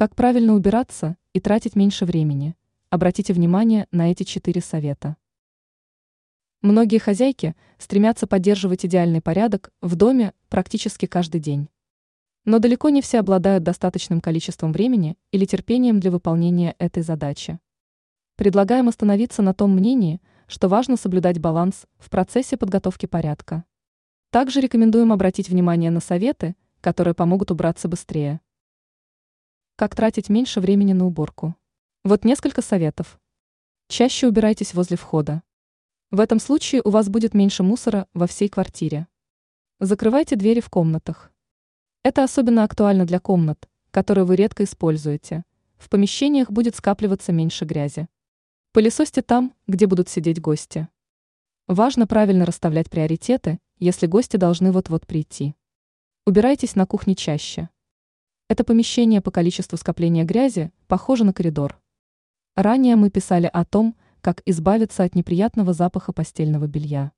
Как правильно убираться и тратить меньше времени? Обратите внимание на эти четыре совета. Многие хозяйки стремятся поддерживать идеальный порядок в доме практически каждый день. Но далеко не все обладают достаточным количеством времени или терпением для выполнения этой задачи. Предлагаем остановиться на том мнении, что важно соблюдать баланс в процессе подготовки порядка. Также рекомендуем обратить внимание на советы, которые помогут убраться быстрее. Как тратить меньше времени на уборку? Вот несколько советов. Чаще убирайтесь возле входа. В этом случае у вас будет меньше мусора во всей квартире. Закрывайте двери в комнатах. Это особенно актуально для комнат, которые вы редко используете. В помещениях будет скапливаться меньше грязи. Пылесосьте там, где будут сидеть гости. Важно правильно расставлять приоритеты, если гости должны вот-вот прийти. Убирайтесь на кухне чаще. Это помещение по количеству скопления грязи похоже на коридор. Ранее мы писали о том, как избавиться от неприятного запаха постельного белья.